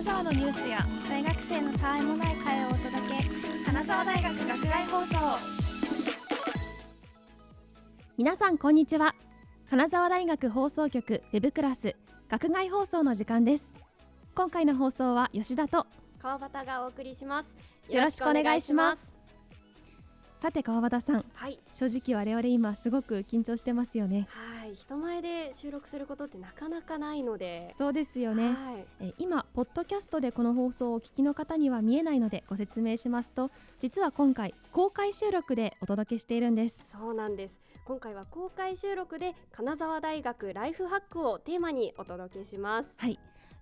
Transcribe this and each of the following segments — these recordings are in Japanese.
金沢のニュースや大学生のたわいもない会をお届け金沢大学学外放送。皆さんこんにちは。金沢大学放送局ウェブクラス学外放送の時間です。今回の放送は吉田と川端がお送りします。よろしくお願いしますさて川端さんはい。正直我々今すごく緊張してますよね。はい。人前で収録することってなかなかないので。そうですよね。はい。え今ポッドキャストでこの放送をお聞きの方には見えないのでご説明しますと実は今回公開収録でお届けしているんです。そうなんです。今回は公開収録で金沢大学ライフハックをテーマにお届けします。はい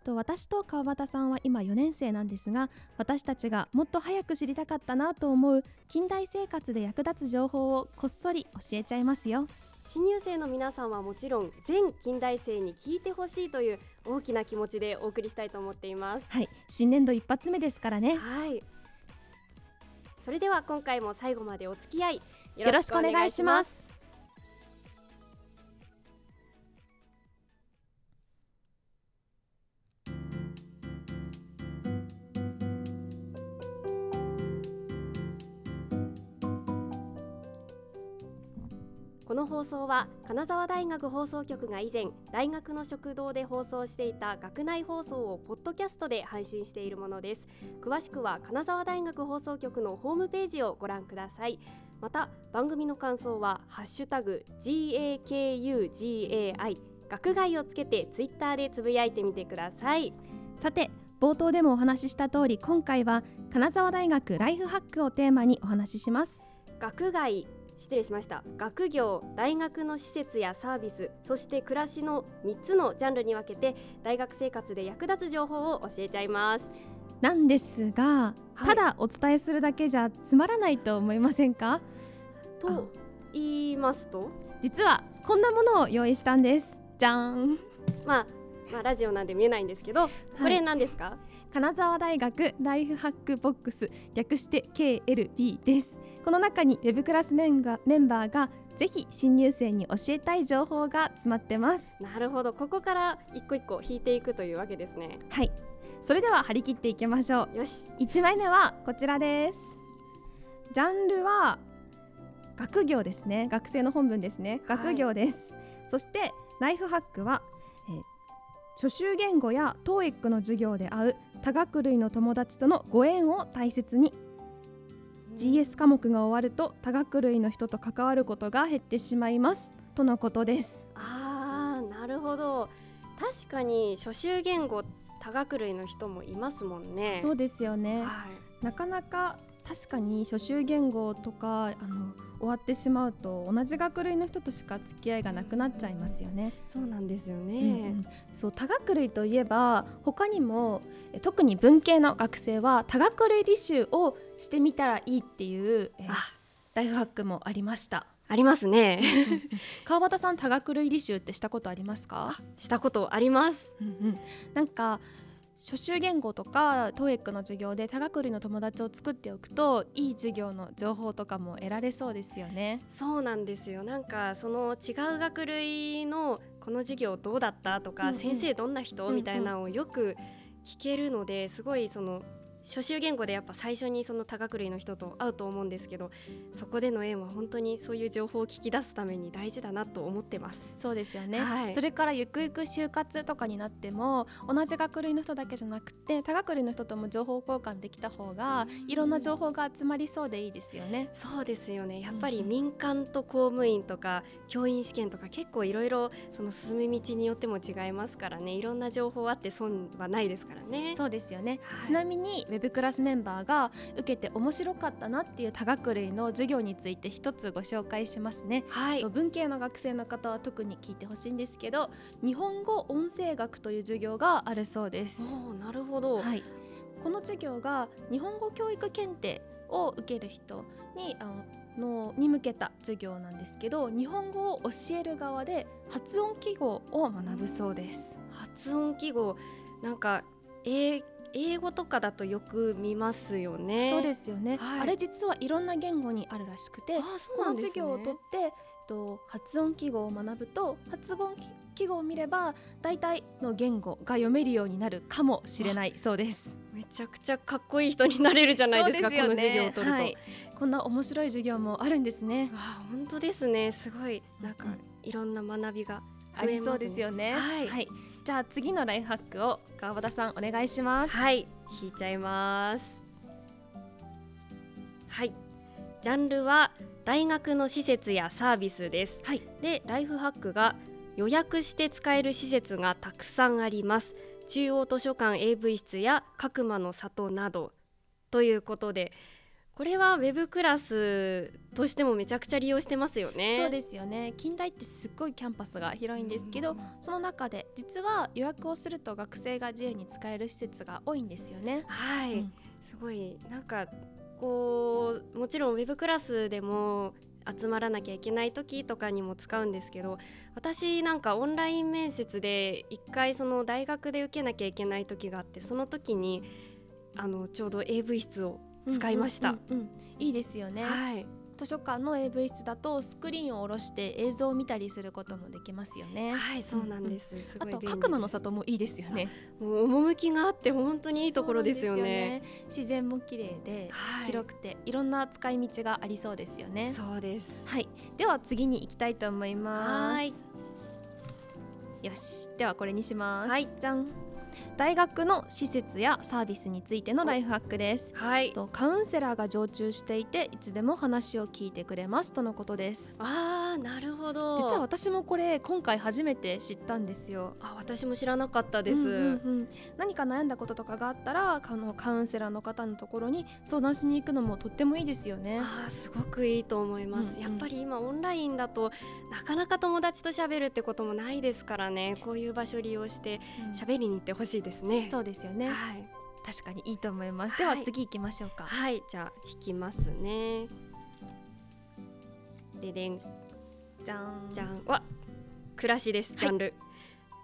と私と川端さんは今4年生なんですが私たちがもっと早く知りたかったなと思う近代生活で役立つ情報をこっそり教えちゃいますよ。新入生の皆さんはもちろん全近代生に聞いてほしいという大きな気持ちでお送りしたいと思っています。はい新年度一発目ですからね。はい。それでは今回も最後までお付き合いよよろしくお願いしますこの放送は金沢大学放送局が以前大学の食堂で放送していた学内放送をポッドキャストで配信しているものです。詳しくは金沢大学放送局のホームページをご覧ください。また番組の感想はハッシュタグ GAKUGAI 学外をつけてツイッターでつぶやいてみてください。さて冒頭でもお話しした通り今回は金沢大学ライフハックをテーマにお話しします。学外失礼しました。学業大学の施設やサービスそして暮らしの3つのジャンルに分けて大学生活で役立つ情報を教えちゃいます。なんですが、はい。ただお伝えするだけじゃつまらないと思いませんか？と言いますと？実はこんなものを用意したんです。じゃーん。まあまあラジオなんで見えないんですけど、これ何ですか？金沢大学ライフハックボックス略して KLB ですこの中にウェブクラスメンがメンバーがぜひ新入生に教えたい情報が詰まってます。なるほど。ここから一個一個引いていくというわけですね。はい。それでは張り切っていきましょう。よし。1枚目はこちらです。ジャンルは学業ですね。学生の本文ですね。はい。学業です、そしてライフハックは、えー初習言語や TOEIC の授業で会う多学類の友達とのご縁を大切に GS 科目が終わると多学類の人と関わることが減ってしまいます。とのことです。あーなるほど。確かに初習言語多学類の人もいますもんね。そうですよね。はい。なかなか確かに初習言語とかあの終わってしまうと同じ学類の人としか付き合いがなくなっちゃいますよね。そうなんですよね、うんうん。そう多学類といえば他にもえ特に文系の学生は多学類履修をしてみたらいいっていうえあライフハックもありました。ありますね。川端さん多学類履修ってしたことありますか？したことあります。うんうん、なんか初習言語とか TOEIC の授業で多学類の友達を作っておくといい授業の情報とかも得られそうですよね。そうなんですよ。なんかその違う学類のこの授業どうだったとか、うんうん。先生どんな人、みたいなのをよく聞けるのですごいその初習言語でやっぱ最初にその多学類の人と会うと思うんですけどそこでの縁は本当にそういう情報を聞き出すために大事だなと思ってます。そうですよね、はい。それからゆくゆく就活とかになっても同じ学類の人だけじゃなくて多学類の人とも情報交換できた方がいろんな情報が集まりそうでいいですよね。そうですよね。やっぱり民間と公務員とか教員試験とか結構いろいろその進み道によっても違いますからね。いろんな情報あって損はないですからね。そうですよね、はい。ちなみにウェブクラスメンバーが受けて面白かったなっていう多学類の授業について一つご紹介しますね。はいと文系の学生の方は特に聞いてほしいんですけど日本語音声学という授業があるそうです。なるほど、はい、この授業が日本語教育検定を受ける人にあののに向けた授業なんですけど日本語を教える側で発音記号を学ぶそうです。発音記号なんか英英語とかだとよく見ますよね。そうですよね、はい。あれ実はいろんな言語にあるらしくてあそうこの授業を取ってと発音記号を学ぶと発音記号を見れば大体の言語が読めるようになるかもしれないそうです。めちゃくちゃかっこいい人になれるじゃないですかね。この授業を取ると、はい。こんな面白い授業もあるんですね。わあ本当ですね。すごいなんかうん。いろんな学びがありそうですよね。はいじゃあ次のライフハックを川端さんお願いします。はい引いちゃいます。はいジャンルは大学の施設やサービスです。はい。でライフハックが予約して使える施設がたくさんあります。中央図書館 AV 室や角間の里など。ということでこれはウェブクラスとしてもめちゃくちゃ利用してますよね。そうですよね。近代ってすっごいキャンパスが広いんですけど、その中で実は予約をすると学生が自由に使える施設が多いんですよね。はい、うん。すごいなんかこうもちろんウェブクラスでも集まらなきゃいけない時とかにも使うんですけど私なんかオンライン面接で一回その大学で受けなきゃいけない時があってその時にあのちょうど AV 室を使いました。うんうんうんうんいいですよね、はい、図書館の AV 室だとスクリーンを下ろして映像を見たりすることもできますよね。はい、そうなんです。すあと角間の里もいいですよね。もう趣があって本当にいいところですよね。ね自然も綺麗ではい広くていろんな使い道がありそうですよね。そうです。はい、では次に行きたいと思います。はいよし、ではこれにします。はいじゃん。大学の施設やサービスについてのライフハックです。はい。とカウンセラーが常駐していていつでも話を聞いてくれますとのことです。ああ、なるほど。実は私もこれ今回初めて知ったんですよ。あ、私も知らなかったです。うんうんうん何か悩んだこととかがあったらあのカウンセラーの方のところに相談しに行くのもとってもいいですよね。あーすごくいいと思います、うんうんやっぱり今オンラインだとなかなか友達と喋るってこともないですからねこういう場所利用してうん喋りに行ってほしいですね。そうですよね。はい、確かにいいと思います。はい。では次行きましょうか。はい、じゃあ引きますね。ででん。じゃん。じゃん。わ。暮らしですジャンル、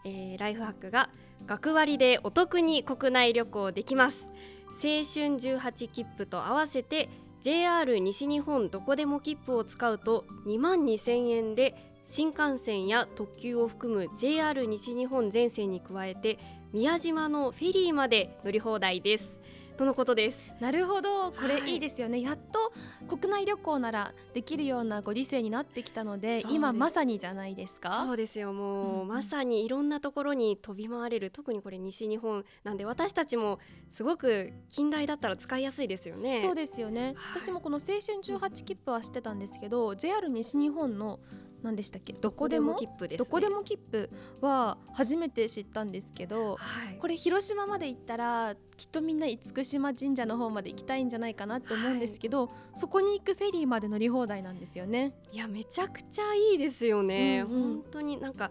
えーライフハックが学割でお得に国内旅行できます。青春18切符と合わせて JR 西日本どこでも切符を使うと2万2000円で新幹線や特急を含む JR 西日本全線に加えて宮島のフェリーまで乗り放題です。とのことです。なるほど。これはいいいですよね、やっと国内旅行ならできるようなご時世になってきたので今まさにじゃないですか？そうですよ。もう、うんうん。まさにいろんなところに飛び回れる。特にこれ西日本。なんで私たちもすごく近代だったら使いやすいですよね。そうですよね、はい私もこの青春18切符は知ってたんですけど JR 西日本の何でしたっけ？どこでも切符です、ね、どこでも切符は初めて知ったんですけどはい。これ広島まで行ったらきっとみんな厳島神社の方まで行きたいんじゃないかなって思うんですけど、そこに行くフェリーまで乗り放題なんですよね。いやめちゃくちゃいいですよね、うんうん。本当になんか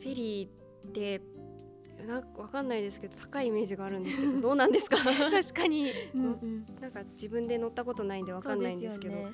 フェリーってなんかわかんないですけど高いイメージがあるんですけど どうなんですか？確かに、うん。うんなんか自分で乗ったことないんでわかんないんですけど。ね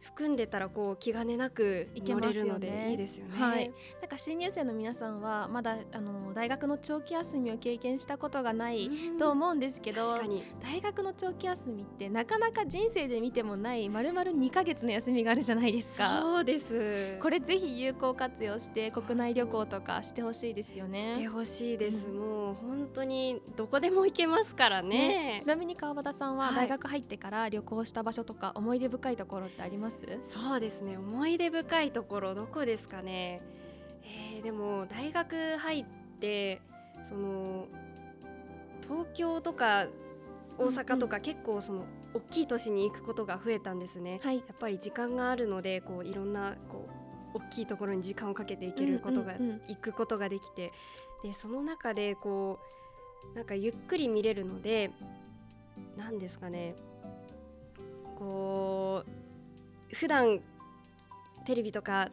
含んでたらこう気兼ねなく行け乗ますのでいいですよね。はい。なんか新入生の皆さんはまだあの大学の長期休みを経験したことがないうん。と思うんですけど、確かに。大学の長期休みってなかなか人生で見てもないまるまる2ヶ月の休みがあるじゃないですか。そうです。これぜひ有効活用して国内旅行とかしてほしいですよね。してほしいです、うん。もう本当にどこでも行けますからね。ちなみに川端さんははい。大学入ってから旅行した場所とか思い出深いところってあります？そうですね。思い出深いところどこですかね？えーでも大学入ってその東京とか大阪とか結構その大きい都市に行くことが増えたんですね、はい。やっぱり時間があるのでこういろんなこう大きいところに時間をかけていけることが、行くことができて。でその中でこうなんかゆっくり見れるので何ですかね？こう普段テレビとか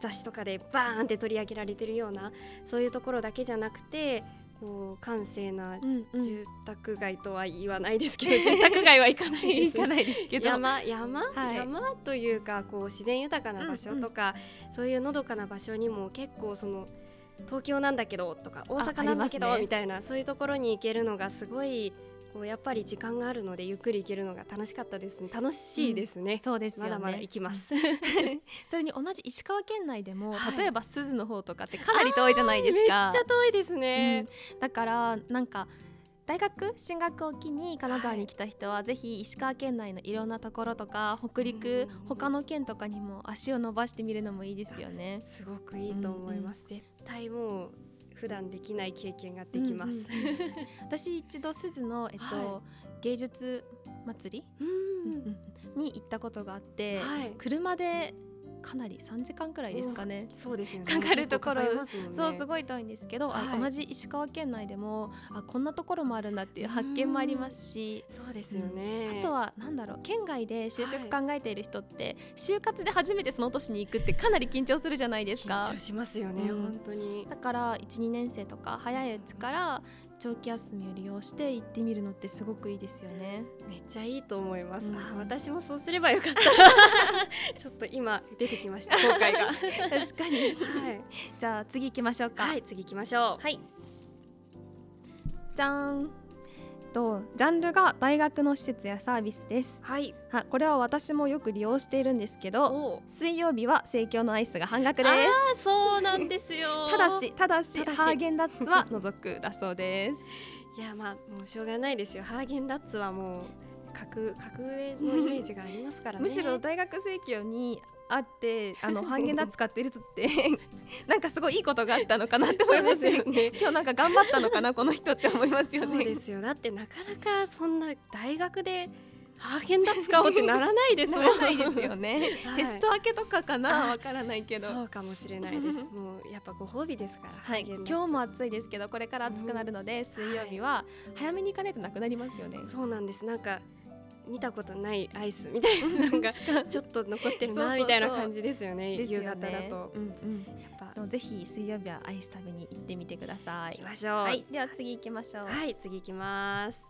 雑誌とかでバーンって取り上げられてるようなそういうところだけじゃなくてこう閑静なうんうん。住宅街とは言わないですけど、住宅街は行かないです。行かないですけど。山山、はい。山というかこう自然豊かな場所とか、そういうのどかな場所にも結構その東京なんだけどとか大阪なんだけど、ねみたいなそういうところに行けるのがすごいこうやっぱり時間があるのでゆっくり行けるのが楽しかったですね。楽しいですね、そうですよね。まだまだ行きます、それに同じ石川県内でも、はい。例えば鈴の方とかってかなり遠いじゃないですめっちかゃ遠いですね、うん。だからなんか大学進学を機に金沢に来た人は、ぜひ石川県内のいろんなところとか北陸、うん他の県とかにも足を伸ばしてみるのもいいですよね。すごくいいと思います、絶対もう普段できない経験ができます、うんうんうん。私一度鈴の、えっとは芸術祭り、うん。に行ったことがあって、はい。車でかなり3時間くらいですかね。そうですよね。かかるところ。ね。そうすごい遠いんですけど、あはい。同じ石川県内でもあこんなところもあるんだっていう発見もありますし、そうですよね、あとはなんだろう県外で就職考えている人って、就活で初めてその都市に行くってかなり緊張するじゃないですか。緊張しますよね、うん。本当に。だから12年生とか早いうちから長期休みを利用して行ってみるのってすごくいいですよね。めっちゃいいと思います、うんあ私もそうすればよかった ちょっと今出てきました 後悔が確かにはい、じゃあ次行きましょうか。はい、次行きましょうはい。じゃーん。とジャンルが大学の施設やサービスです。はいはこれは私もよく利用しているんですけど、お水曜日は生協のアイスが半額です。あそうなんですよ ただしただしただしハーゲンダッツは除くだそうです。いやまあもうしょうがないですよハーゲンダッツはもう格格上のイメージがありますからね むしろ大学生協にあってあの ハーゲンダッツ買ってる人って なんかすごいいいことがあったのかなって思いますよね。ね。今日なんか頑張ったのかなこの人って思いますよね。そうですよ。だってなかなかそんな大学でハーゲンダッツ買おうってならないですもん。ないですよね。はい。テスト明けとかかなあわからないけど。そうかもしれないです。もうやっぱご褒美ですからはい、今日も暑いですけどこれから暑くなるので、水曜日は早めに行かないとなくなりますよね。そうなんです。なんか見たことないアイスみたいななんかちょっと残ってるなみたいな感じですよね夕方だとうんうんやっぱぜひ水曜日はアイス食べに行ってみてください行き。ましょうはい、では次行きましょう。はい、次行きます。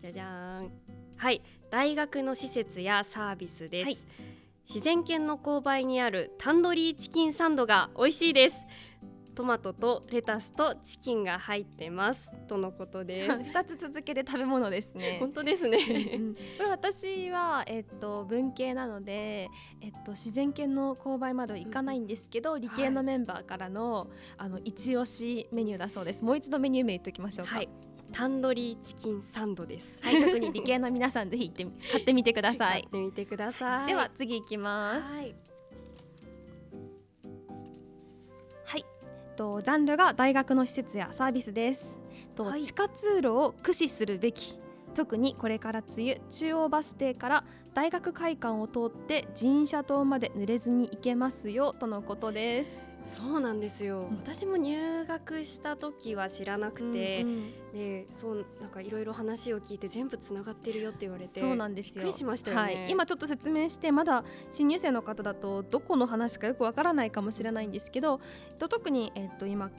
じゃじゃーん。はい、大学の施設やサービスです。はい自然県の勾配にあるタンドリーチキンサンドが美味しいです。トマトとレタスとチキンが入ってますとのことです。二つ続けて食べ物ですね。本当ですうね。んこれ私は、えっと、文系なので、えっと、自然系の購買までは行かないんですけど、理系のメンバーからの,、あの一押しメニューだそうですもう一度メニュー名言っておきましょうかはい、タンドリーチキンサンドです。はい、特に理系の皆さんぜひ行ってみ買ってみてくださ 買いってみてください。では次行きますはい、はい、とジャンルが大学の施設やサービスです。と、はい地下通路を駆使するべき。特にこれから梅雨中央バス停から大学会館を通って神社島まで濡れずに行けますよとのことです。そうなんですよ。うん。私も入学した時は知らなくて。うんうん。でそうなんかいろいろ話を聞いて全部つながってるよって言われてそうなんですよ。びっくりしましたよね。はい、今ちょっと説明してまだ新入生の方だとどこの話かよくわからないかもしれないんですけど、えっと特にえっと今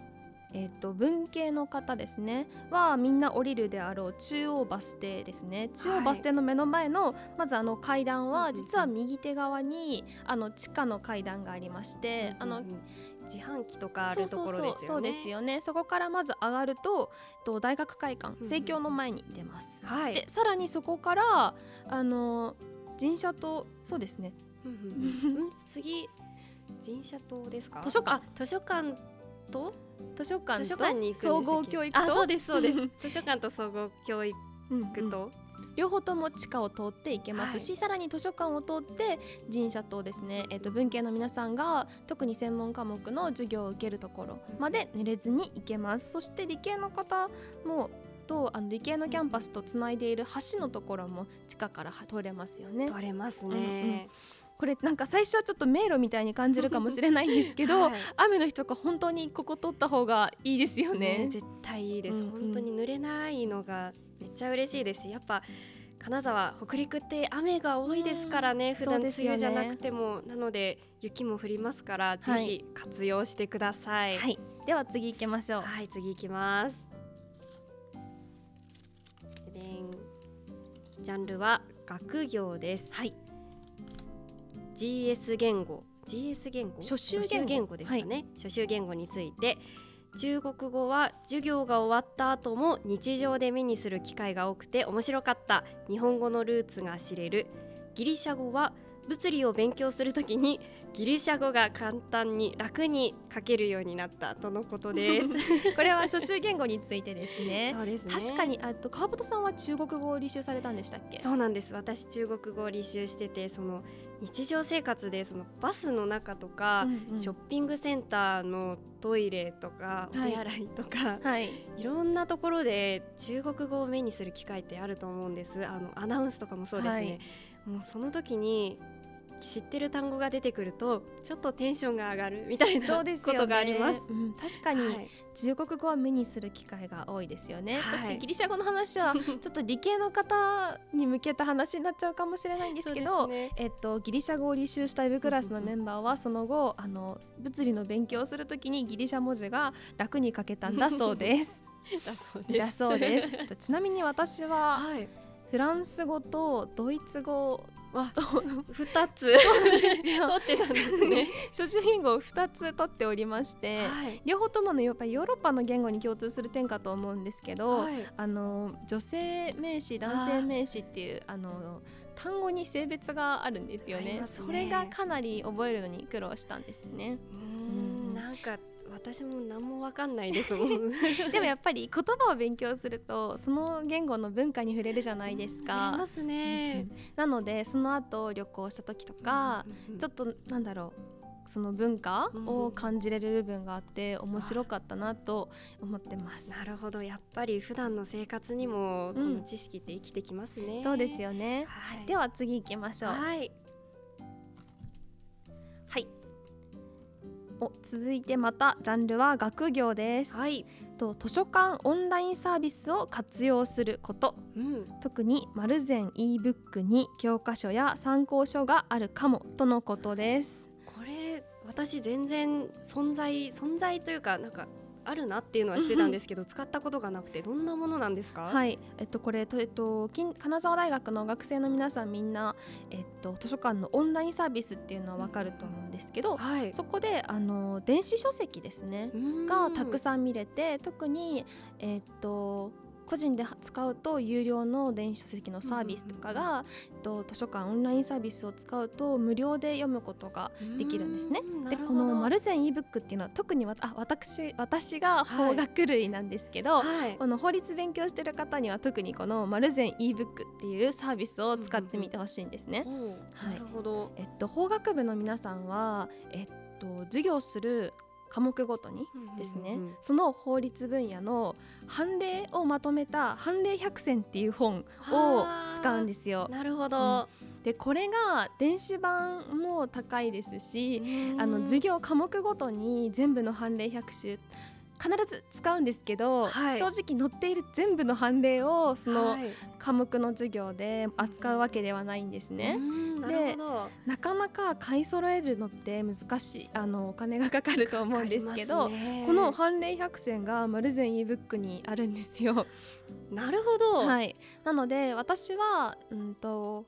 えっと文系の方ですね。はみんな降りるであろう中央バス停ですね。中央バス停の目の前の、まずあの階段は実は右手側にあの地下の階段がありまして、あの自販機とかあるところですよね。そうですよね。そこからまず上がるとと大学会館うん生協の前に出ます、はい。でさらにそこからあの神社とそうですね。うんうんうん。うん次神社島ですか？図書館。あ図書館と？図書館と総合教育とあそうですそうです。図書館と総合教育うんうん。と、両方とも地下を通って行けますし、さらに図書館を通って神社とですね、えっと文系の皆さんが特に専門科目の授業を受けるところまで濡れずに行けます。そして理系の方もとあの理系のキャンパスとつないでいる橋のところも地下から通れますよね。取れますうんうん。ね、これなんか最初はちょっと迷路みたいに感じるかもしれないんですけど、はい。雨の日とか本当にここ通った方がいいですよね。ね絶対いいです、うんうん。本当に濡れないのがめっちゃ嬉しいです。やっぱ金沢北陸って雨が多いですからね、普段梅そうですよね。雨じゃなくても、なので雪も降りますから、ぜひ活用してください。はい、では次行きましょう。はい次行きます。ジャンルは学業です。はい、GS 言語。GS 言語？初習言語。ですかね、初習言語について中国語は授業が終わった後も日常で目にする機会が多くて面白かった。日本語のルーツが知れる。ギリシャ語は物理を勉強するときにギリシャ語が簡単に楽に書けるようになったとのことです。これは初習言語についてですね。そうですね。確かにあと川本さんは中国語を履修されたんでしたっけ？そうなんです。私中国語を履修しててその日常生活でそのバスの中とか、うんうん。ショッピングセンターのトイレとかおはい。手洗いとか、はい。い、ろんなところで中国語を目にする機会ってあると思うんです。あのアナウンスとかもそうですね、もうその時に知ってる単語が出てくるとちょっとテンションが上がるみたいなことがあります。うん確かに、はい中国語は目にする機会が多いですよね、はいそしてギリシャ語の話は ちょっと理系の方に向けた話になっちゃうかもしれないんですけどねえっと、ギリシャ語を履修したイブクラスのメンバーはその後あの物理の勉強をするときにギリシャ文字が楽に書けたんだそうです。だそうです。だそうです。とちなみに私ははい。フランス語とドイツ語わと 二つ。取ってたんですね。初習言語を2つ取っておりまして、はい。両方とものやっぱりヨーロッパの言語に共通する点かと思うんですけど、はい。あの女性名詞男性名詞っていうあの単語に性別があるんですよね。ね。それがかなり覚えるのに苦労したんですね。うん。なんか私も何もわかんないですもん。でもやっぱり言葉を勉強するとその言語の文化に触れるじゃないですかますね。なのでその後旅行した時とか、ちょっっとなんだろうその文化を感じれる部分があって面白かったなと思ってます。なるほどやっぱり普段の生活にもこの知識って生きてきますね。そうですよね。はい。では次行きましょう。はい。はい。お続いてまたジャンルは学業です。はい。と図書館オンラインサービスを活用すること。うん。特にマルゼン e-book に教科書や参考書があるかもとのことです。これ私全然存在存在というかなんかあるなっていうのはしてたんですけど使ったことがなくてどんなものなんですか？い。はい、えっとこれとえっと金金沢大学の学生の皆さんみんなえっと図書館のオンラインサービスっていうのはわかると思うんですけど、はい。そこであの電子書籍ですね。がたくささん見れて特に、えーっと個人で使うと有料の電子書籍のサービスとかが、えっと図書館オンラインサービスを使うと無料で読むことがんできるんですね。でこのマルゼン ebook っていうのは特にわあ私私が法学類なんですけど、はい。この法律勉強してる方には特にこのマルゼン ebook っていうサービスを使ってみてほしいんですね。はいなるほど。えっと法学部の皆さんはえっと授業する科目ごとにですね、うんうんうん。その法律分野の判例をまとめた判例百選っていう本を使うんですよ。なるほど。でこれが電子版も高いですし、あの授業業科目ごとに全部の判例百種必ず使うんですけど、はい正直載っている全部の判例をその科目の授業で扱うわけではないんですね。なるほど。なかなか買い揃えるのって難しいあのお金がかかると思うんですけどねこの判例百選がマルゼン ebook にあるんですよ。なるほど。はい、なので私は、うん、と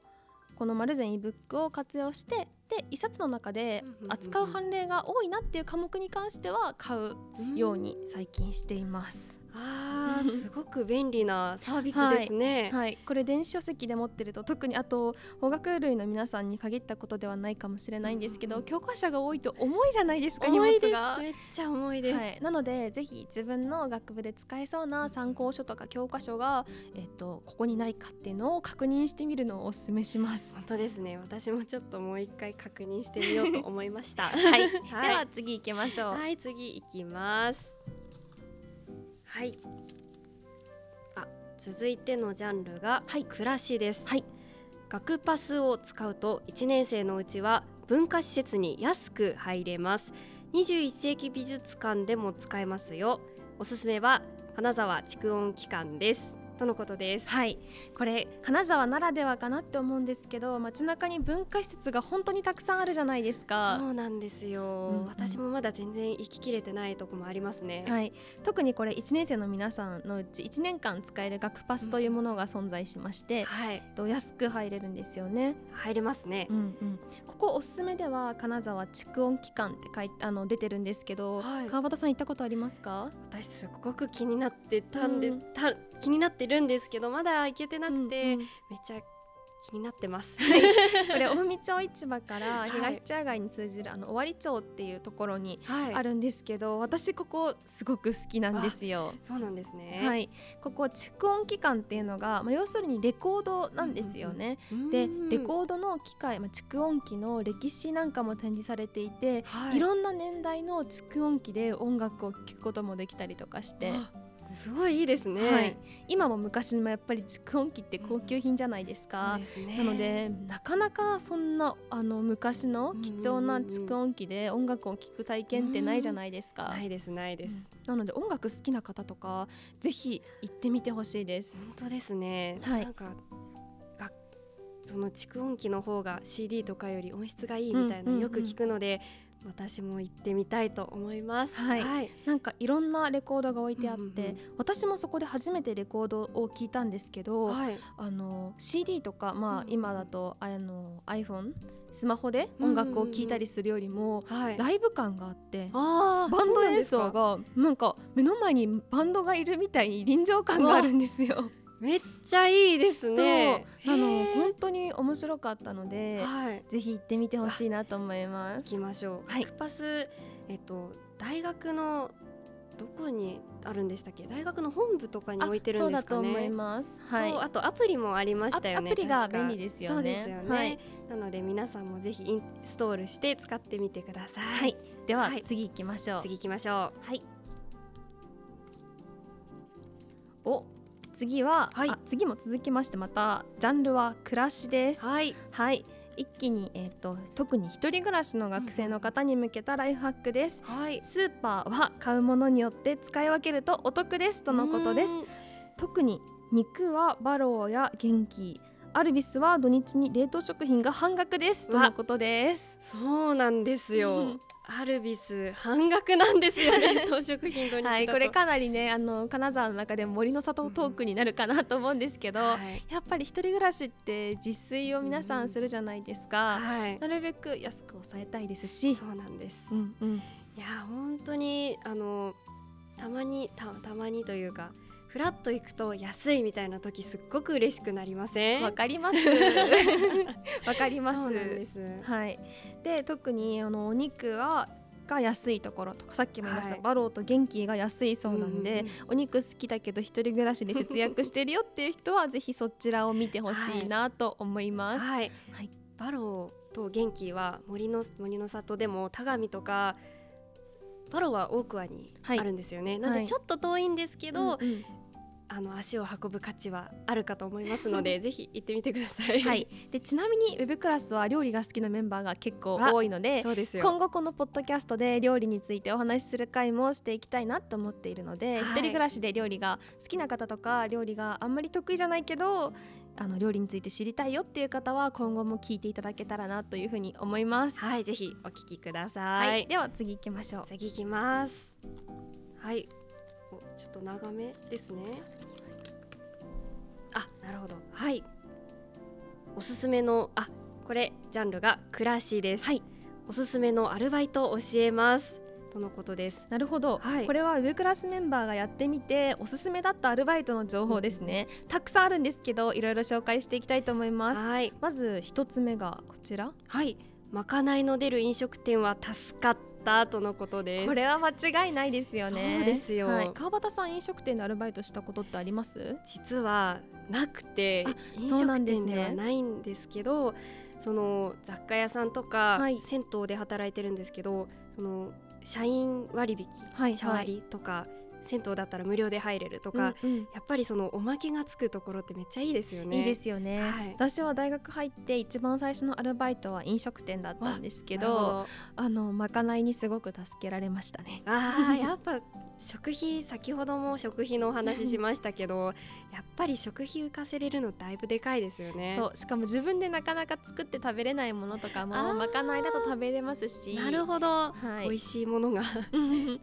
このマルゼン ebook を活用してで一冊の中で扱う判例が多いなっていう科目に関しては買うように最近しています。ああ、すごく便利なサービスですね。はい、これ電子書籍で持ってると特にあと法学類の皆さんに限ったことではないかもしれないんですけど、うんうん教科書が多いと重いじゃないですか荷重いです。物が。めっちゃ重いです。はい、なのでぜひ自分の学部で使えそうな参考書とか教科書が、えっとここにないかっていうのを確認してみるのをお勧めします。本当ですね。私もちょっともう一回確認してみようと思いました。はい、はいでは次行きましょう。はい、次行きます。はい。あ、続いてのジャンルが、はい暮らしです。はい。学パスを使うと1年生のうちは文化施設に安く入れます。21世紀美術館でも使えますよ。おすすめは金沢蓄音機関です。とのことです。はい。これ金沢ならではかなって思うんですけど街中に文化施設が本当にたくさんあるじゃないですか。そうなんですよ、うん。うん私もまだ全然行ききれてないとこもありますね。はい、特にこれ1年生の皆さんのうち1年間使える学パスというものが存在しまして、はい、と安く入れるんですよね、入れますね。う。んうん、ここおすすめでは金沢蓄音機関って書いてあの出てるんですけど、はい。川端さん行ったことありますか？私すごく気になってたんです、うん。た気になってるんですけどまだ行けてなくて、うんうん。めっちゃ気になってます。これ近江町市場からはい。東茶屋街に通じるあの尾張町っていうところにはい、あるんですけど、私ここすごく好きなんですよ。そうなんですね。はい、ここ蓄音機関っていうのが、まあ、要するにレコードなんですよね。でレーコードの機械、まあ、蓄音機の歴史なんかも展示されていて、はい。い、ろんな年代の蓄音機で音楽を聴くこともできたりとかして、あすごいいいですね。はい、今も昔もやっぱり蓄音機って高級品じゃないですか。ですね。なのでなかなかそんなあの昔の貴重な蓄音機で音楽を聴く体験ってないじゃないですか。ないですないです。なので音楽好きな方とかぜひ行ってみてほしいです。本当ですね。はいなんかがその蓄音機の方が CD とかより音質がいいみたいなうんうんうんのよく聞くので、私も行ってみたいと思います。はいはい。なんかいろんなレコードが置いてあって、うんうんうん私もそこで初めてレコードを聞いたんですけど、はいあの CD とかまあうん今だとあの iPhone スマホで音楽を聴いたりするよりも、はい。ライブ感があって。あーバンド演奏がなんか目の前にバンドがいるみたいに臨場感があるんですよ。めっちゃいいですね。あの本当に面白かったので、はい。ぜひ行ってみてほしいなと思います。行きましょう。はいクパスえっと大学のどこにあるんでしたっけ？大学の本部とかに置いてるんですかね。そうだと思います。はい。とあとアプリもありましたよね。アアプリが便利ですよねそうですよね。はいなので皆さんもぜひインストールして使ってみてください。はい、では、はい次行きましょう。次行きましょはい。お、次は、はいあ次も続きましてまたジャンルは暮らしでう。す。はい。はい。一気にえっ、と特に一人暮らしの学生の方に向けたライフハックです。はい。スーパーは買うものによって使い分けるとお得ですとのことですう。ん。特に肉はバローやゲンキー、アルビスは土日に冷凍食品が半額ですとのことです。そうなんですよ。うんアルビス半額なんですよね。当食品土日。はい、これかなりねあの金沢の中でも森の里トークになるかなと思うんですけど、はい。やっぱり一人暮らしって自炊を皆さんするじゃないですか、はい。なるべく安く抑えたいですし、そうなんです。うんうん、いや本当にあのたまにたたまにというかフラッと行くと安いみたいな時すっごく嬉しくなりません？わかります。わかります。そうなんです。はい。で特にあのお肉はが安いところとかさっきも言いました、はい。バローと元気が安いそうなんで、うんうんお肉好きだけど一人暮らしで節約してるよっていう人は ぜひそちらを見てほしいなと思います。はい、はい。バローと元気は森の森の里でも田上とかバローは大桑にあはい。るんですよね、はい。でちょっと遠いんですけど、うんうんあの足を運ぶ価値はあるかと思いますのでぜひ行ってみてください。はい、でちなみにウェブクラスは料理が好きなメンバーが結構あ多いのでそうですよ。今後このポッドキャストで料理についてお話しする回もしていきたいなと思っているので、はい。一人暮らしで料理が好きな方とか料理があんまり得意じゃないけどあの料理について知りたいよっていう方は今後も聞いていただけたらなというふうに思います。はいぜひお聞きくださはいい、では次行きましょう。次行きます。はいおちょっと長めですね。あなるほど。はい。おすすめのあこれジャンルが暮らしです。はい。おすすめのアルバイトを教えます。とのことです。なるほど、はい。これはウェブクラスメンバーがやってみておすすめだったアルバイトの情報ですね、たくさんあるんですけどいろいろ紹介していきたいと思います。はい。まず一つ目がこちら。はい。まかないの出る飲食店は助かったとのことです。これは間違いないですよね。そうですよ。はい、川端さん飲食店でアルバイトしたことってあります？実はなくてあ飲食店ではないんですけどその雑貨屋さんとか、はい。銭湯で働いてるんですけどその社員割引、はい。社割とか銭湯だったら無料で入れるとか、うんうん。やっぱりそのおまけがつくところってめっちゃいいですよね。いいですよね、はい。私は大学入って一番最初のアルバイトは飲食店だったんですけどあのまかないにすごく助けられましたね。あーやっぱ食費先ほども食費のお話しましたけど やっぱり食費浮かせれるのだいぶでかいですよね。そうしかも自分でなかなか作って食べれないものとかもまかないだと食べれますし。なるほど、はい。美味しいものが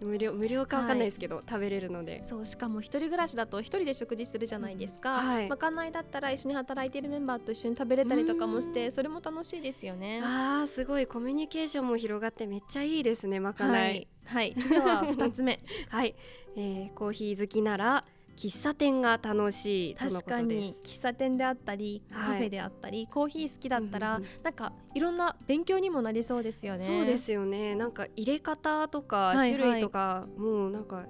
無料無料かわかんないですけど、食べれるので。そうしかも一人暮らしだと一人で食事するじゃないですか、うんはい。まかないだったら一緒に働いているメンバーと一緒に食べれたりとかもしてそれも楽しいですよね。あーすごいコミュニケーションも広がってめっちゃいいですねまかない。はい、はい、では二つ目。はい、えーコーヒー好きなら喫茶店が楽しいとの確かことでにす。喫茶店であったりはい。カフェであったり、コーヒー好きだったら、うんうん。なんかいろんな勉強にもなりそうですよね。そうですよね。なんか入れ方とかはいはい。種類とか、もうなんか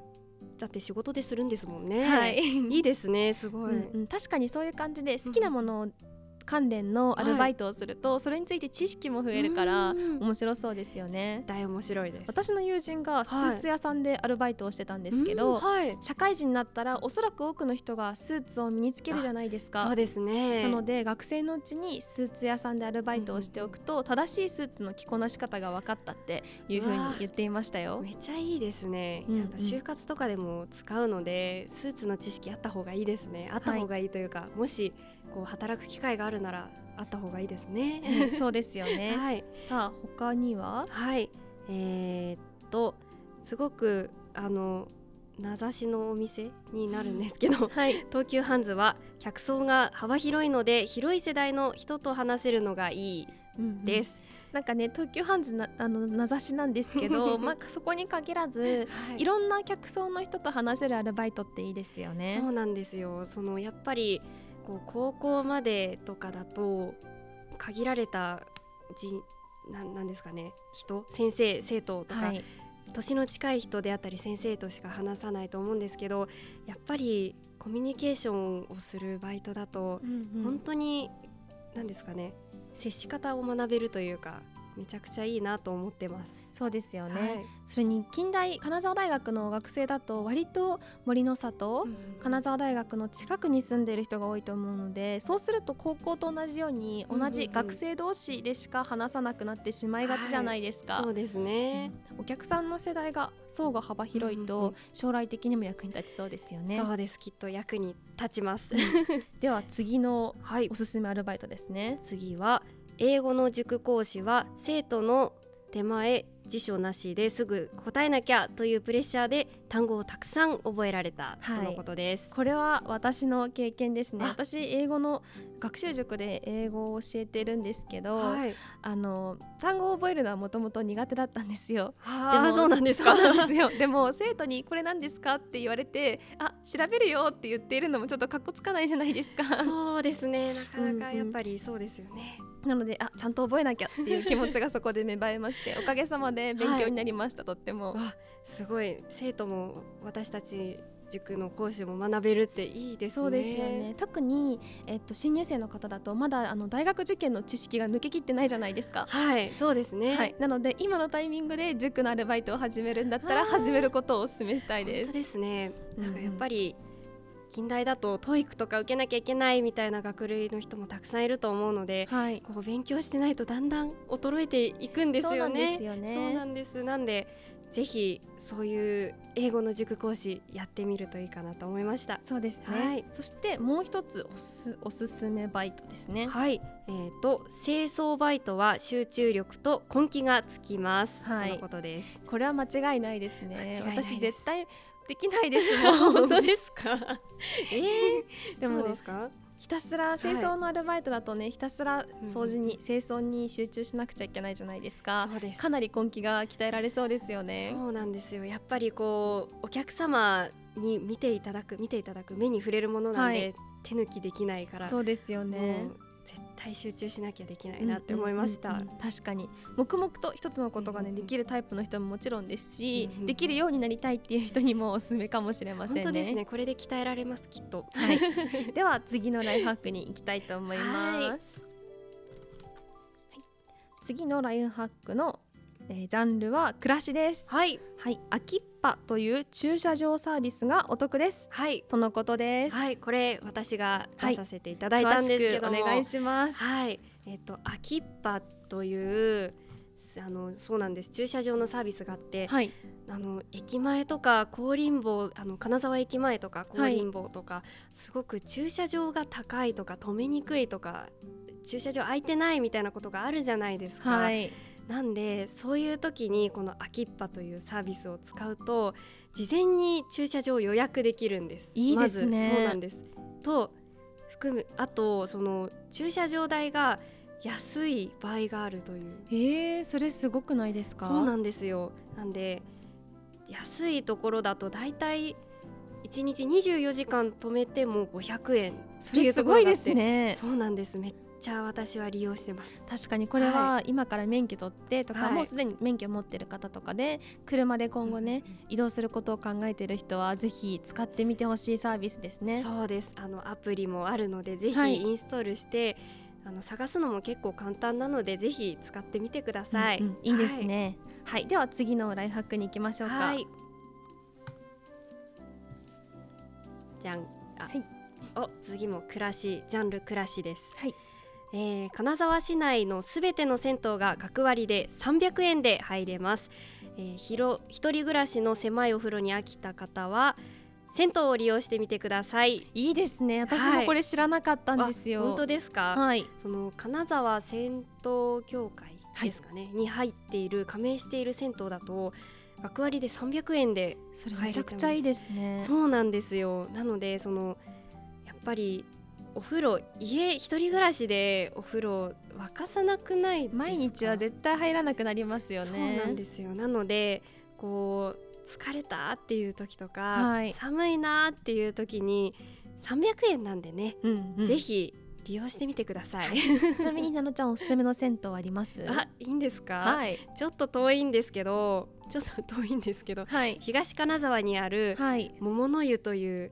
だって仕事でするんですもんね。はい、いいですねすごい。うんうん。確かにそういう感じで好きなものを関連のアルバイトをすると、それについて知識も増えるからうん。面白そうですよね。大面白いです。私の友人がスーツ屋さんでアルバイトをしてたんですけど、うんはい、社会人になったらおそらく多くの人がスーツを身につけるじゃないですか。そうですね。なので学生のうちにスーツ屋さんでアルバイトをしておくと、正しいスーツの着こなし方が分かったっていうふうに言っていましたよ。めっちゃいいですね、うんやっぱ就活とかでも使うのでスーツの知識あった方がいいですね。あった方がいいというか、もしこう働く機会があるならあった方がいいですね。そうですよね。はい、さあ他には？はい、えーっとすごくあの名指しのお店になるんですけどはい東急ハンズは客層が幅広いので広い世代の人と話せるのがいいで。す。なんかね東急ハンズなあの名指しなんですけど、まあそこに限らずいろんな客層の人と話せるアルバイトっていいですよね。そうなんですよそのやっぱりこう高校までとかだと限られた人なんなんですかね人？先生生徒とか、はい。年の近い人であったり先生としか話さないと思うんですけどやっぱりコミュニケーションをするバイトだとうんうん本当に何ですかね接し方を学べるというかめちゃくちゃいいなと思ってます。そうですよね。はい。それに近代金沢大学の学生だと割と森の里、金沢大学の近くに住んでいる人が多いと思うのでそうすると高校と同じようにうんうんうん同じ学生同士でしか話さなくなってしまいがちじゃないですか、そうですね、お客さんの世代が層が幅広いうんうんうとん。将来的にも役に立ちそうですよね。そうですきっと役に立ちます。では次のはい。おすすめアルバイトですね。次は英語の塾講師は生徒の手前辞書なしですぐ答えなきゃというプレッシャーで単語をたくさん覚えられたはい。とのことです。これは私の経験ですね。あ。私英語の学習塾で英語を教えてるんですけど、はい、あの単語を覚えるのはもともと苦手だったんですよ。あ。あそうなんですか？ですよ。でも生徒にこれ何ですか？って言われてあ調べるよって言っているのもちょっとかっこつかないじゃないですか。そうですね。なかなかうんうんやっぱりそうですよね。なのであちゃんと覚えなきゃっていう気持ちがそこで芽生えましておかげさまで勉強になりました、とっても。わすごい。生徒も私たち塾の講師も学べるっていいですね。そうですよね特に、えっと、新入生の方だとまだあの大学受験の知識が抜けきってないじゃないですか。はいそうですね。はい、なので今のタイミングで塾のアルバイトを始めるんだったら始めることをお勧めしたいです。ですね。なんかやっぱり近代だと TOEIC とか受けなきゃいけないみたいな学類の人もたくさんいると思うので、はい、こう勉強してないとだんだん衰えていくんですよね。そうなんですよねそうなんです。なんでぜひそういう英語の塾講師やってみるといいかなと思いました。そうですね、はいそしてもう一つおすおすすめバイトですね。はい、えー、と清掃バイトは集中力と根気がつきます、はいとのことです。これは間違いないですね。間違いないです私絶対できないですもん。本当ですか？えー、でもですか？ひたすら清掃のアルバイトだとね、ひたすら掃除に、清掃に集中しなくちゃいけないじゃないですか。かなり根気が鍛えられそうですよね。そうなんですよ。やっぱりこうお客様に見ていただく見ていただく目に触れるものなんで、はい。手抜きできないから。そうですよね対集中しなきゃできないなって思いました、うんうんうん確かに。黙々と一つのことがね、うんうんできるタイプの人ももちろんですし、うんうんできるようになりたいっていう人にもおすすめかもしれませんね。本当ですね。これで鍛えられますきっと。はい、では次のライフハックに行きたいと思います。はい。次のライフハックの、えージャンルは暮らしです。はい。はい、秋っパという駐車場サービスがお得ですは。いとのことです。は。いこれ私が出させていただいたんですけども、詳しくお願いします。は。いえっ、とアキッパというあのそうなんです駐車場のサービスがあって、は。い、あの駅前とか高林坊あの金沢駅前とか高林坊とか、すごく駐車場が高いとか止めにくいとか駐車場空いてないみたいなことがあるじゃないですか。は。い、なんでそういう時にこのアキッパというサービスを使うと事前に駐車場を予約できるんです。いいですね。まずそうなんです。と含むあとその駐車場代が安い場合があるという。えー、それすごくないですか？そうなんですよ。なんで安いところだとだいたい1日24時間止めても500円それすごいですね。そうなんです。めっちゃ私は利用してます。確かにこれは今から免許取ってとか、はい。もうすでに免許持ってる方とかで車で今後ね、移動することを考えている人はぜひ使ってみてほしいサービスですね。そうです。あのアプリもあるのでぜひはい。インストールして、あの探すのも結構簡単なのでぜひ使ってみてください、うんうん。いいですね。はい、では次のライフハックに行きましょうか。はい。じゃん。あ、はい。お次も暮らしジャンル暮らしです。はいえー金沢市内のすべての銭湯が学割で300円で入れます、えー、広一人暮らしの狭いお風呂に飽きた方は銭湯を利用してみてくださいいいですね。私はいもこれ知らなかったんですよ。あ本当ですか、はい。その金沢銭湯協会ですかね、に入っている加盟している銭湯だと学割で300円でそれめちゃくちゃいいですね。そうなんですよなのでそのやっぱりお風呂家一人暮らしでお風呂沸かさなくない毎日は絶対入らなくなりますよね。そうなんですよ。なのでこう疲れたっていう時とか、はい。寒いなっていう時に300円なんでね、うんうん。ぜひ利用してみてください。ちなみになのちゃんおすすめの銭湯あります？あいいんですか、はい。ちょっと遠いんですけどちょっと遠いんですけどはい。東金沢にあるはい。桃の湯という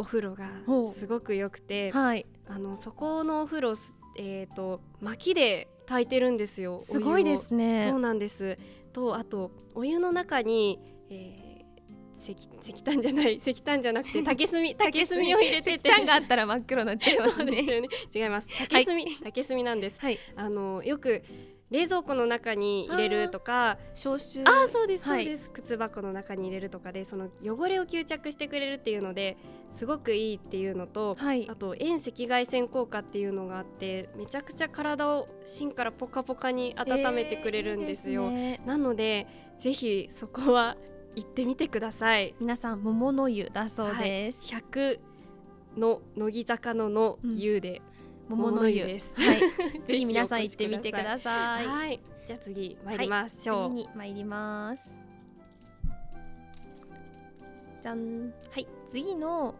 お風呂がすごく良くてはい。あのそこのお風呂すえっ、と薪で炊いてるんですよすごいでおすね。そうなんです。とあとお湯の中に、えー石石炭じゃない 石炭じゃなくて竹炭竹炭。を入れてて。があったら真っ黒になっちゃいまそすね。ね。違います。竹炭、竹炭なんです。はい。あのよく冷蔵庫の中に入れるとか消臭。ああそうですそはい。うです、靴箱の中に入れるとかでその汚れを吸着してくれるっていうのですごくいいっていうのとはい。あ。と遠赤外線効果っていうのがあってめちゃくちゃ体を芯からポカポカに温めてくれるんですよ、えーいいね。なのでぜひそこは行ってみてください。皆さん桃の湯だそうです。100の乃木坂ののうん。湯で、桃の湯ですはい。ぜぜひひ皆さん行ってみてください。はいじゃあ次参りましょう、次に参ります。じゃん。はい。次の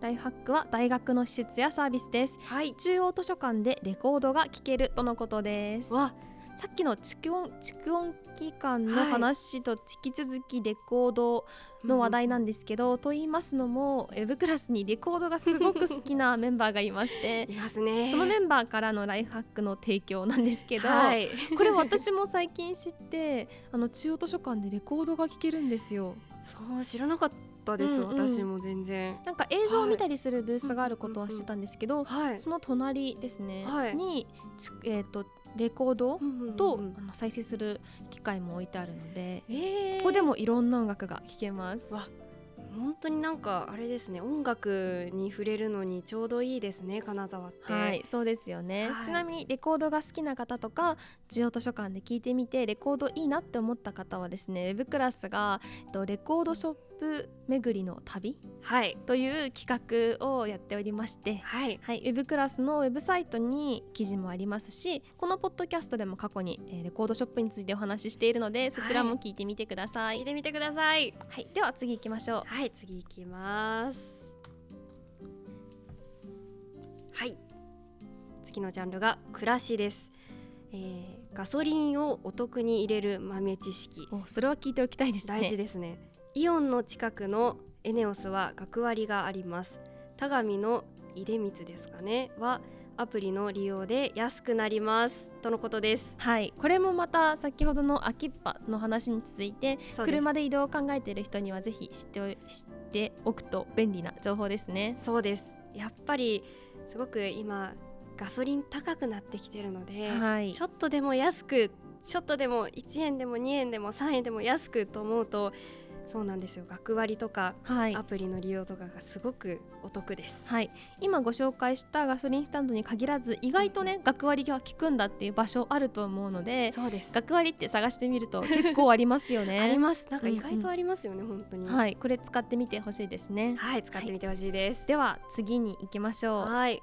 ライフハックは大学の施設やサービスです。はい中央図書館でレコードが聴けるとのことです。わさっきの蓄音蓄音機関の話と引き続きレコードの話題なんですけど、と言いますのもウェブクラスにレコードがすごく好きなメンバーがいまして いますね。そのメンバーからのライフハックの提供なんですけど、はい。これ私も最近知ってあの中央図書館でレコードが聴けるんですよ。そう知らなかったです、うんうん。私も全然。なんか映像を見たりするブースがあることは知ってたんですけど、はい。その隣ですね、はい。にちえー、とレコードと、あの再生する機械も置いてあるので、えー。ここでもいろんな音楽が聴けます。わ本当になんかあれですね。音楽に触れるのにちょうどいいですね金沢って。はい、そうですよね、はい。ちなみにレコードが好きな方とか中央図書館で聞いてみてレコードいいなって思った方はですねウェブクラスが、えっと、レコードショップ巡りの旅？はい。という企画をやっておりまして。はい。はい、ウェブクラスのウェブサイトに記事もありますしこのポッドキャストでも過去に、えーレコードショップについてお話ししているのでそちらも聞いてみてください、はい聞いてみてください。では次行きましょう。はい。次行きます。はい。次のジャンルが暮らしです、えーガソリンをお得に入れる豆知識。おそれは聞いておきたいですね。大事ですねイオンの近くのエネオスは学割があります。田上の出光ですかね。はアプリの利用で安くなります。とのことです。はい。これもまた先ほどの秋っぱの話に続いて車で移動を考えている人にはぜひ知ってお知っておくと便利な情報ですね。そうです。やっぱりすごく今ガソリン高くなってきてるので、はい。ちょっとでも安くちょっとでも1円でも2円でも3円でも安くと思うとそうなんですよ。学割とかはい。アプリの利用とかがすごくお得です、はい、今ご紹介したガソリンスタンドに限らず意外とね学割が効くんだっていう場所あると思うのでそうです。学割って探してみると結構ありますよね。あります。なんか意外とありますよね、本当に。はい。これ使ってみてほしいですね。はい使ってみてほしいです、では次に行きましょう。はい。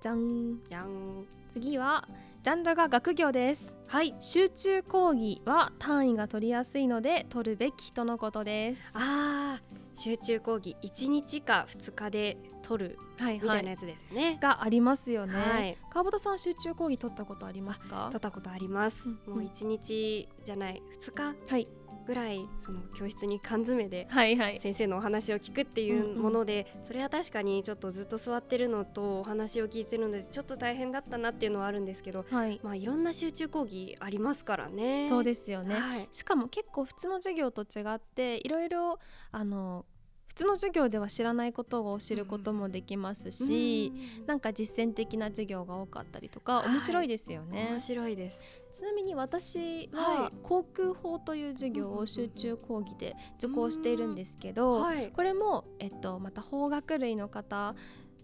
じゃん。じゃん。次はジャンルが学業です。はい。集中講義は単位が取りやすいので取るべきとのことです。あー。集中講義1日か2日で取るはいみたいなやつですよね、がありますよね、はい。川端さん集中講義取ったことありますか？取ったことあります、うんもう1日じゃない2日？はいぐらいその教室に缶詰ではいはい。先生のお話を聞くっていうもので、それは確かにちょっとずっと座ってるのとお話を聞いてるのでちょっと大変だったなっていうのはあるんですけどはい。まあいろんな集中講義ありますからね。そうですよね、はい。しかも結構普通の授業と違っていろいろあの普通の授業では知らないことを知ることもできますし、うん。なんか実践的な授業が多かったりとかはい面白いですよね、面白いですちなみに私ははい。航空法という授業を集中講義で受講しているんですけど、はい。これも、えっと、また法学類の方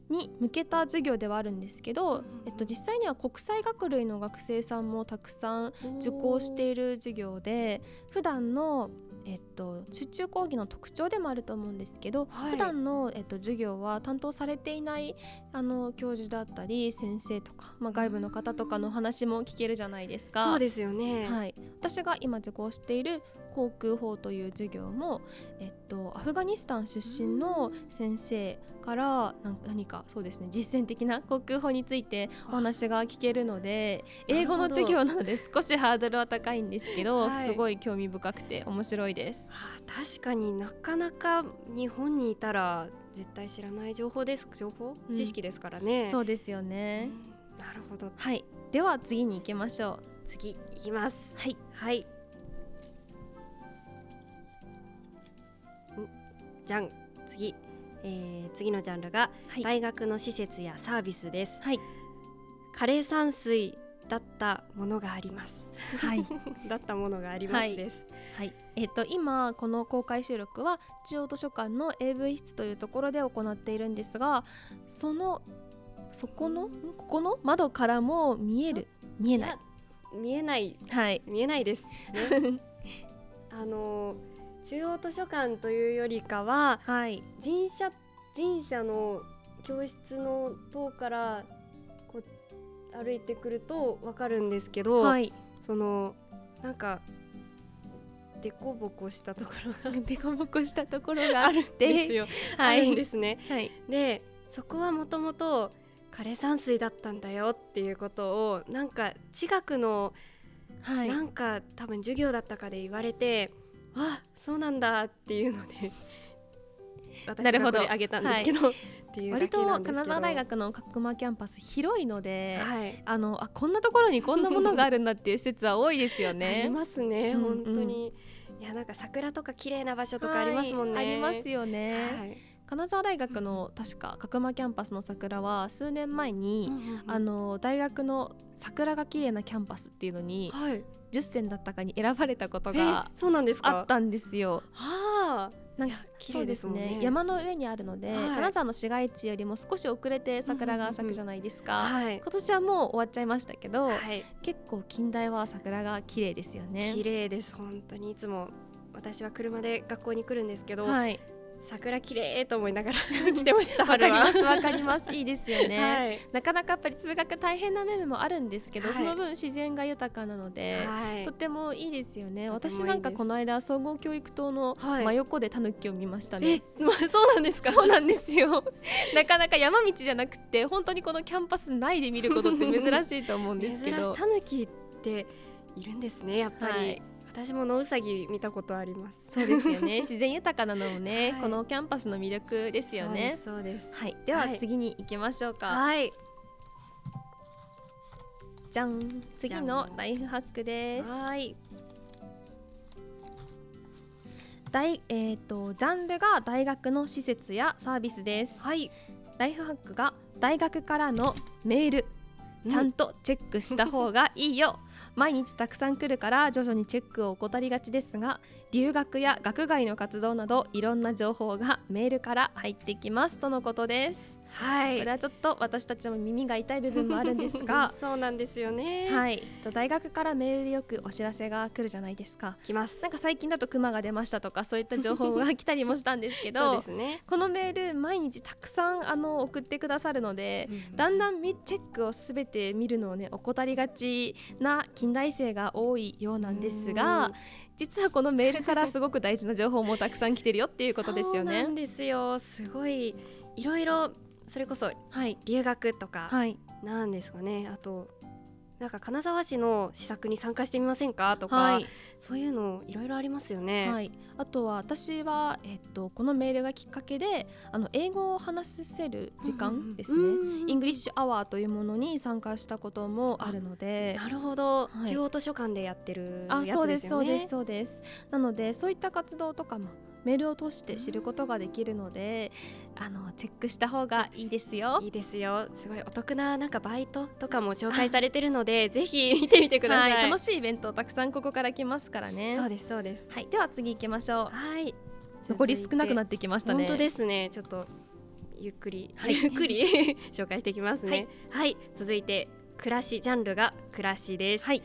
に向けた授業ではあるんですけど、えっと、実際には国際学類の学生さんもたくさん受講している授業で普段のえっと、集中講義の特徴でもあると思うんですけど、はい。普段の、えっと、授業は担当されていないあの教授だったり先生とか、まあ、外部の方とかの話も聞けるじゃないですか。そうですよね、はい、私が今受講している航空法という授業も、えっと、アフガニスタン出身の先生から何かそうですね実践的な航空法についてお話が聞けるので英語の授業なので少しハードルは高いんですけど、はい。すごい興味深くて面白いです。あー確かになかなか日本にいたら絶対知らない情報です。情報、うん知識ですからね。そうですよね、うん。なるほど。はい。では次に行きましょう。次いきます。はい。はいじゃん次、えー次のジャンルがはい、大学の施設やサービスです。はい。枯山水だったものがあります。はい。だったものがありますはいです、はい、えっと今この公開収録は中央図書館の AV 室というところで行っているんですがそのそこの？ん。ここの？窓からも見える。見えない。や見えない。はい。見えないですね。あの中央図書館というよりかははい。神社神社の教室の塔からこう歩いてくるとわかるんですけど、はい。そのなんかでこぼこしたところがでこぼこしたところがあるっですよ、はあるんいですね。はい。でそこはもともと枯山水だったんだよっていうことをなんか地学のはい。なんか多分授業だったかで言われて、わあそうなんだっていうので 私なるほど。がこれあげたんですけど、ってい割と金沢大学の角間キャンパス広いので、はい、あのあこんなところにこんなものがあるんだっていう施設は多いですよ ありね。ますね、うんうん。本当に。いやなんか桜とか綺麗な場所とかありますもんね、はいありますよね。はい。金沢大学の確か角間キャンパスの桜は数年前に、ああの大学の桜が綺麗なキャンパスっていうのにはい10選だったかに選ばれたことえがそうなんですか？あったんですよ。はあ。なんか綺麗ですね。山の上にあるので、はい。金沢の市街地よりも少し遅れて桜が咲くじゃないですか。はい。今年はもう終わっちゃいましたけど、はい。結構金大は桜が綺麗ですよね。綺麗です本当に。いつも私は車で学校に来るんですけど、はい、桜綺麗と思いながら 来てましたわかりますわかります。いいですよね。はい。なかなかやっぱり通学大変な面もあるんですけど、はい。その分自然が豊かなので、はい。とってもいいですよね。私なんかこの間総合教育棟のはい。真横でタヌキを見ましたえね。、まあ、そうなんですか？そうなんですよ。なかなか山道じゃなくて本当にこのキャンパス内で見ることって珍しいと思うんですけど。タヌキっているんですねやっぱり、はい私も野ウサギ見たことあります。そうですよね。自然豊かなのもね、はい。このキャンパスの魅力ですよね。そうですはい、でははい。次に行きましょうか。はい。じゃん。次のライフハックです。はい。大えー、とジャンルが大学の施設やサービスです。はい。ライフハックが大学からのメール。ちゃんとチェックした方がいいよ、毎日たくさん来るから徐々にチェックを怠りがちですが留学や学外の活動などいろんな情報がメールから入ってきますとのことです、はい。これはちょっと私たちも耳が痛い部分もあるんですが そうなんですよね。はい。と大学からメールでよくお知らせが来るじゃないですか。来ます。なんか最近だとクマが出ましたとかそういった情報が来たりもしたんですけそうどですね。このメール毎日たくさんあの送ってくださるので、だんだんみチェックをすべて見るのをね怠りがちな近代生が多いようなんですが実はこのメールからすごく大事な情報もたくさん来てるよっていうことですよそうなん。ね。ですよすごいいろいろそれこそはい、留学とかはい、なんですかね。あとなんか金沢市の施策に参加してみませんか？とか、はい、そういうのいろいろありますよね。はい、あとは私は、えっと、このメールがきっかけであの英語を話せる時間ですね、イングリッシュアワーというものに参加したこともあるので。なるほど、はい。中央図書館でやってるあやそうですそうつですよね。ですそうです。なのでそういった活動とかもメールを通して知ることができるのであのチェックした方がいいですよいいですよすごいお得ななんかバイトとかも紹介されてるのでぜひ見てみてください。はい、楽しいイベントたくさんここから来ますからねそうですそうです。はい、では次行きましょはい。う残り少なくなっってきましたね本当ですね。ちょっとゆっくり、はいゆっくり 紹介していきますね。はい、続いて暮らしジャンルが暮らしです。はい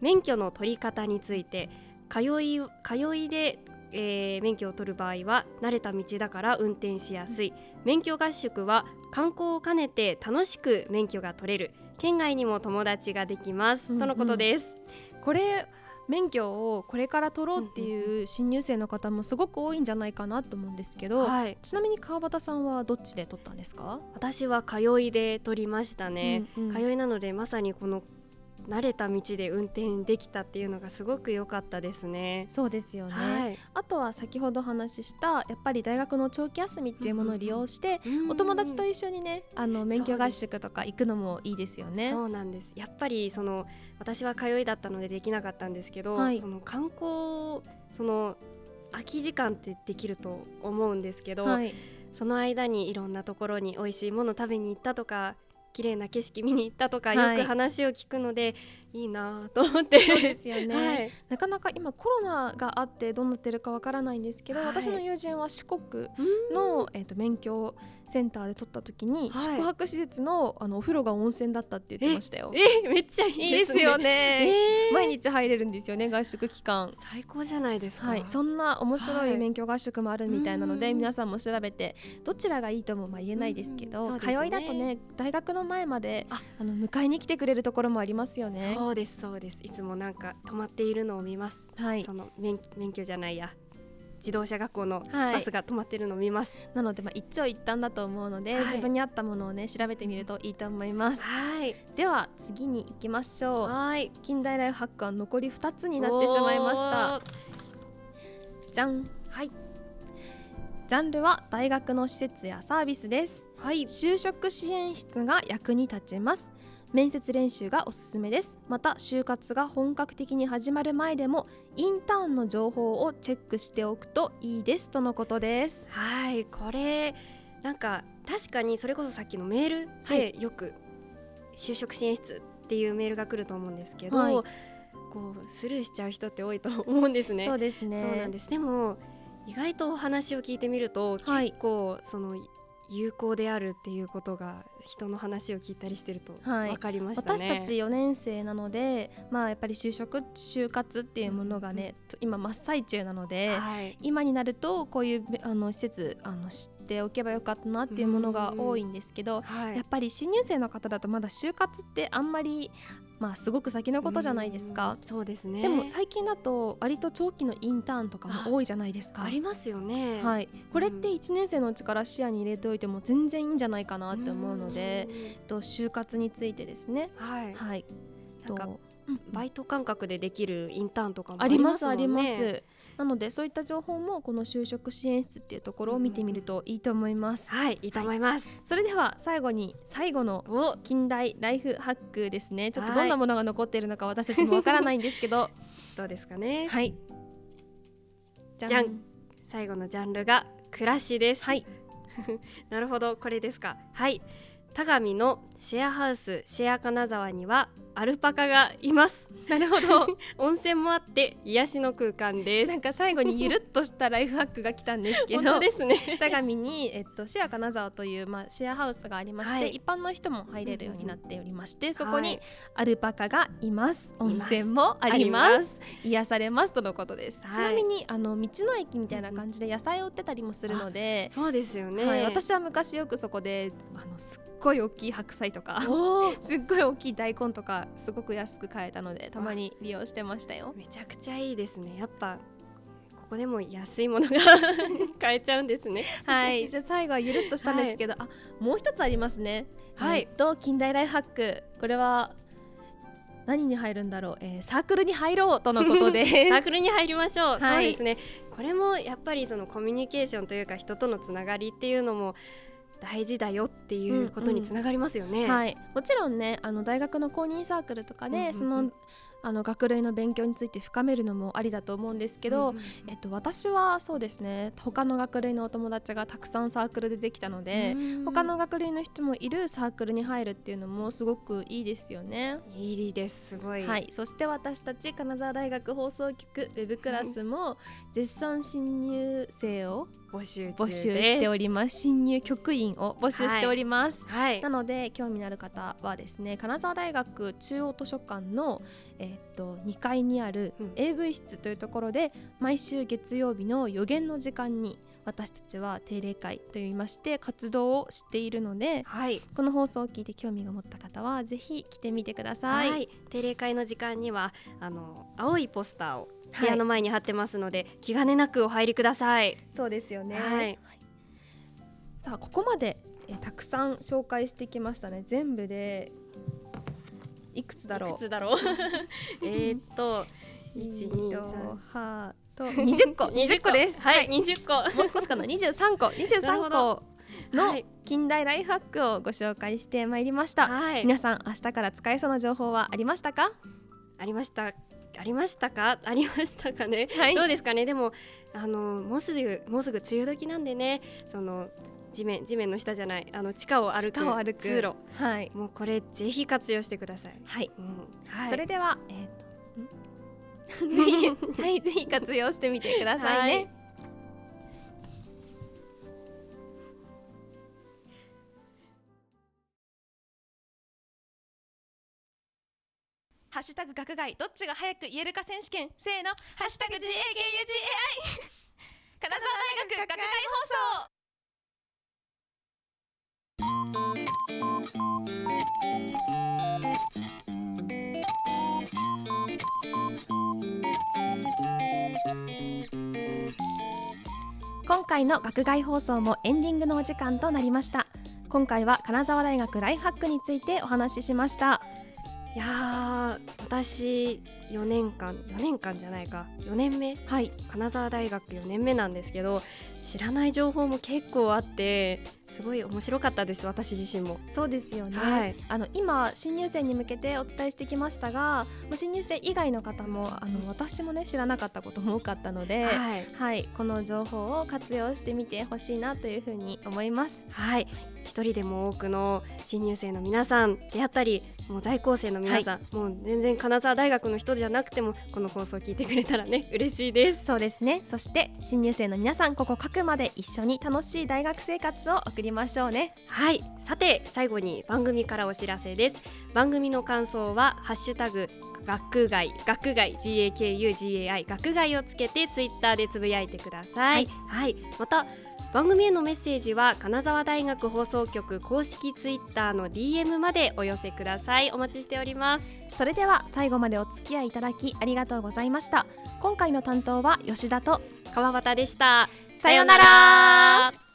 免許の取り方について通い通いで、えー免許を取る場合は慣れた道だから運転しやすい、免許合宿は観光を兼ねて楽しく免許が取れる。県外にも友達ができます、うんうん。とのことです。これ免許をこれから取ろうっていう新入生の方もすごく多いんじゃないかなと思うんですけど、はい、ちなみに川端さんはどっちで取ったんですか、私は通いで取りましたね。うんうん。通いなのでまさにこの慣れた道で運転できたっていうのがすごく良かったですね。そうですよね、はい、あとは先ほどお話ししたやっぱり大学の長期休みっていうものを利用して、お友達と一緒にねあの免許合宿とか行くのもいいですよね。そうなんです。やっぱりその私は通いだったのでできなかったんですけど、はい。この観光その空き時間ってできると思うんですけど、はい、その間にいろんなところに美味しいもの食べに行ったとか綺麗な景色見に行ったとか、はい。よく話を聞くのでいいなと思って。そうですよね、はい。なかなか今コロナがあってどうなってるかわからないんですけど、はい。私の友人は四国の、えー、と免許センターで取った時に、はい。宿泊施設のあのお風呂が温泉だったって言ってましたよ。えめっちゃいいいいですすよね、えー。毎日入れるんですよね合宿期間。最高じゃないですか、はい、そんな面白はい。い免許合宿もあるみたいなので、うん。皆さんも調べてどちらがいいともまあ言えないですけど、ね通いだとね大学の前までああの迎えに来てくれるところもありますよね。そうですそうですいつもなんか止まっているのを見ます、はいその免免許じゃないや自動車学校のはいバスが止まってるのを見ますなのでまあ一長一短だと思うので、はい自分に合ったものをね調べてみるといいと思います。はいでは次に行きましょう。はい近代ライフハックは残り2つになってしまいました。じゃん。はいジャンルは大学の施設やサービスです。はい就職支援室が役に立ちます面接練習がおすすめです。また就活が本格的に始まる前でもインターンの情報をチェックしておくといいですとのことです。はいこれなんか確かにそれこそさっきのメールはでよく就職支援室っていうメールが来ると思うんですけど、はい。こうスルーしちゃう人って多いと思うんですね。そうですね。そうなんです。でも意外とお話を聞いてみると、はい。結構その有効であるっていうことが人の話を聞いたりしてるとはい。分かりましたね。私たち4年生なのでまあやっぱり就職就活っていうものがね、今真っ最中なので、はい、今になるとこういうあの施設あの知っておけばよかったなっていうものが多いんですけど、はい。やっぱり新入生の方だとまだ就活ってあんまりまあすごく先のことじゃないですかうん。そうですね。でも最近だと割と長期のインターンとかも多いじゃないですか。ありますよね。はい、これって1年生のうちから視野に入れておいても全然いいんじゃないかなって思うので、と就活についてですね。はい。はい、なんかとバイト感覚でできるインターンとかもありますもんねありますなのでそういった情報もこの就職支援室っていうところを見てみるといいと思います、はいいいと思います、それでは最後に最後のお近代ライフハックですね。ちょっとはいどんなものが残っているのか私たちもわからないんですけど。どうですかね。はい。じじゃん。最後のジャンルが暮らしです。はい。なるほどこれですか。はい田上のシェアハウスシェア金沢にはアルパカがいます。なるほど。温泉もあって癒しの空間です。なんか最後にゆるっとしたライフハックが来たんですけど本当ですね。田上に、えっと、シェア金沢という、まあ、シェアハウスがありまして、はい。一般の人も入れるようになっておりまして、そこにはい。アルパカがいます。温泉もあります。あります。癒されますとのことです、はい。ちなみにあの道の駅みたいな感じで野菜を売ってたりもするので、そうですよね、はい、私は昔よくそこであのすっごい大きい白菜とか すっごい大きい大根とかすごく安く買えたのでたまに利用してましたよ。めちゃくちゃいいですね。やっぱここでも安いものが 買えちゃうんですね。はい、じゃあ最後はゆるっとしたんですけど、あもう一つありますね。はい。えっと近代ライフハックこれは何に入るんだろう、えーサークルに入ろうとのことです。サークルに入りましょう、い。そうですね。これもやっぱりそのコミュニケーションというか人とのつながりっていうのも大事だよっていうことにつながりますよね、はい、もちろんねあの大学の公認サークルとかで、うんうんうん。そのあの学類の勉強について深めるのもありだと思うんですけど、うんうんえっと、私はそうですね他の学類のお友達がたくさんサークルでできたので、うん他の学類の人もいるサークルに入るっていうのもすごくいいですよね。いいですすごい、はい、そして私たち金沢大学放送局ウェブクラスも絶賛新入生を募集中募集しております。新入局員を募集しております、はい。なので興味のある方はですね金沢大学中央図書館の、えーっと2階にあるうん。AV 室というところで毎週月曜日の予言の時間に私たちは定例会といいまして活動をしているのではい。この放送を聞いて興味が持った方はぜひ来てみてくださ。はい。い、定例会の時間にはあの青いポスターをはい部屋の前に貼ってますので、気兼ねなくお入りください。そうですよね。はいさあここまでえーたくさん紹介してきましたね。全部でいくつだろう？いくつだろう？えーっと一二と三はと20個 20個です。はい、二十個もう少しかな23個なる23ほど個のはい近代ライフハックをご紹介してまいりました。はい皆さん明日から使えそうな情報はありましたか？ありましたありましたか？ありましたかね、はい。どうですかね？でもあのもうすぐもうすぐ梅雨時なんでね。その地面地面の下じゃないあの地下を歩く通路。はい。もうこれぜひ活用してください。はい。うん。はい、それでは、えーと はい。ぜひ活用してみてくださいね。はいハッシュタグ学外。どっちが早く言えるか選手権。せーの。ハッシュタグ GAGUGAI 金沢大学学外放送。今回の学外放送もエンディングのお時間となりました。今回は金沢大学ライフハックについてお話ししました。いやー私4年間4年間じゃないか。4年目？はい。金沢大学4年目なんですけど知らない情報も結構あってすごい面白かったです私自身も。そうですよね、はいあの今新入生に向けてお伝えしてきましたがまあ新入生以外の方もあの私もね知らなかったことも多かったので、はい、はい、この情報を活用してみてほしいなというふうに思います。はい、一人でも多くの新入生の皆さんであったりもう在校生の皆さん、もう全然金沢大学の人じゃなくてもこの放送を聞いてくれたらね 嬉しいです。そうですね。そして新入生の皆さん、ここ各まで一緒に楽しい大学生活を送りましょうね。はい。さて最後に番組からお知らせです。番組の感想はハッシュタグ学外学外 GAKUGAI 学外をつけてツイッターでつぶやいてください。はい、また番組へのメッセージは金沢大学放送局公式ツイッターの DM までお寄せください。お待ちしております。それでは最後までお付き合いいただきありがとうございました。今回の担当は吉田と川端でした。さようなら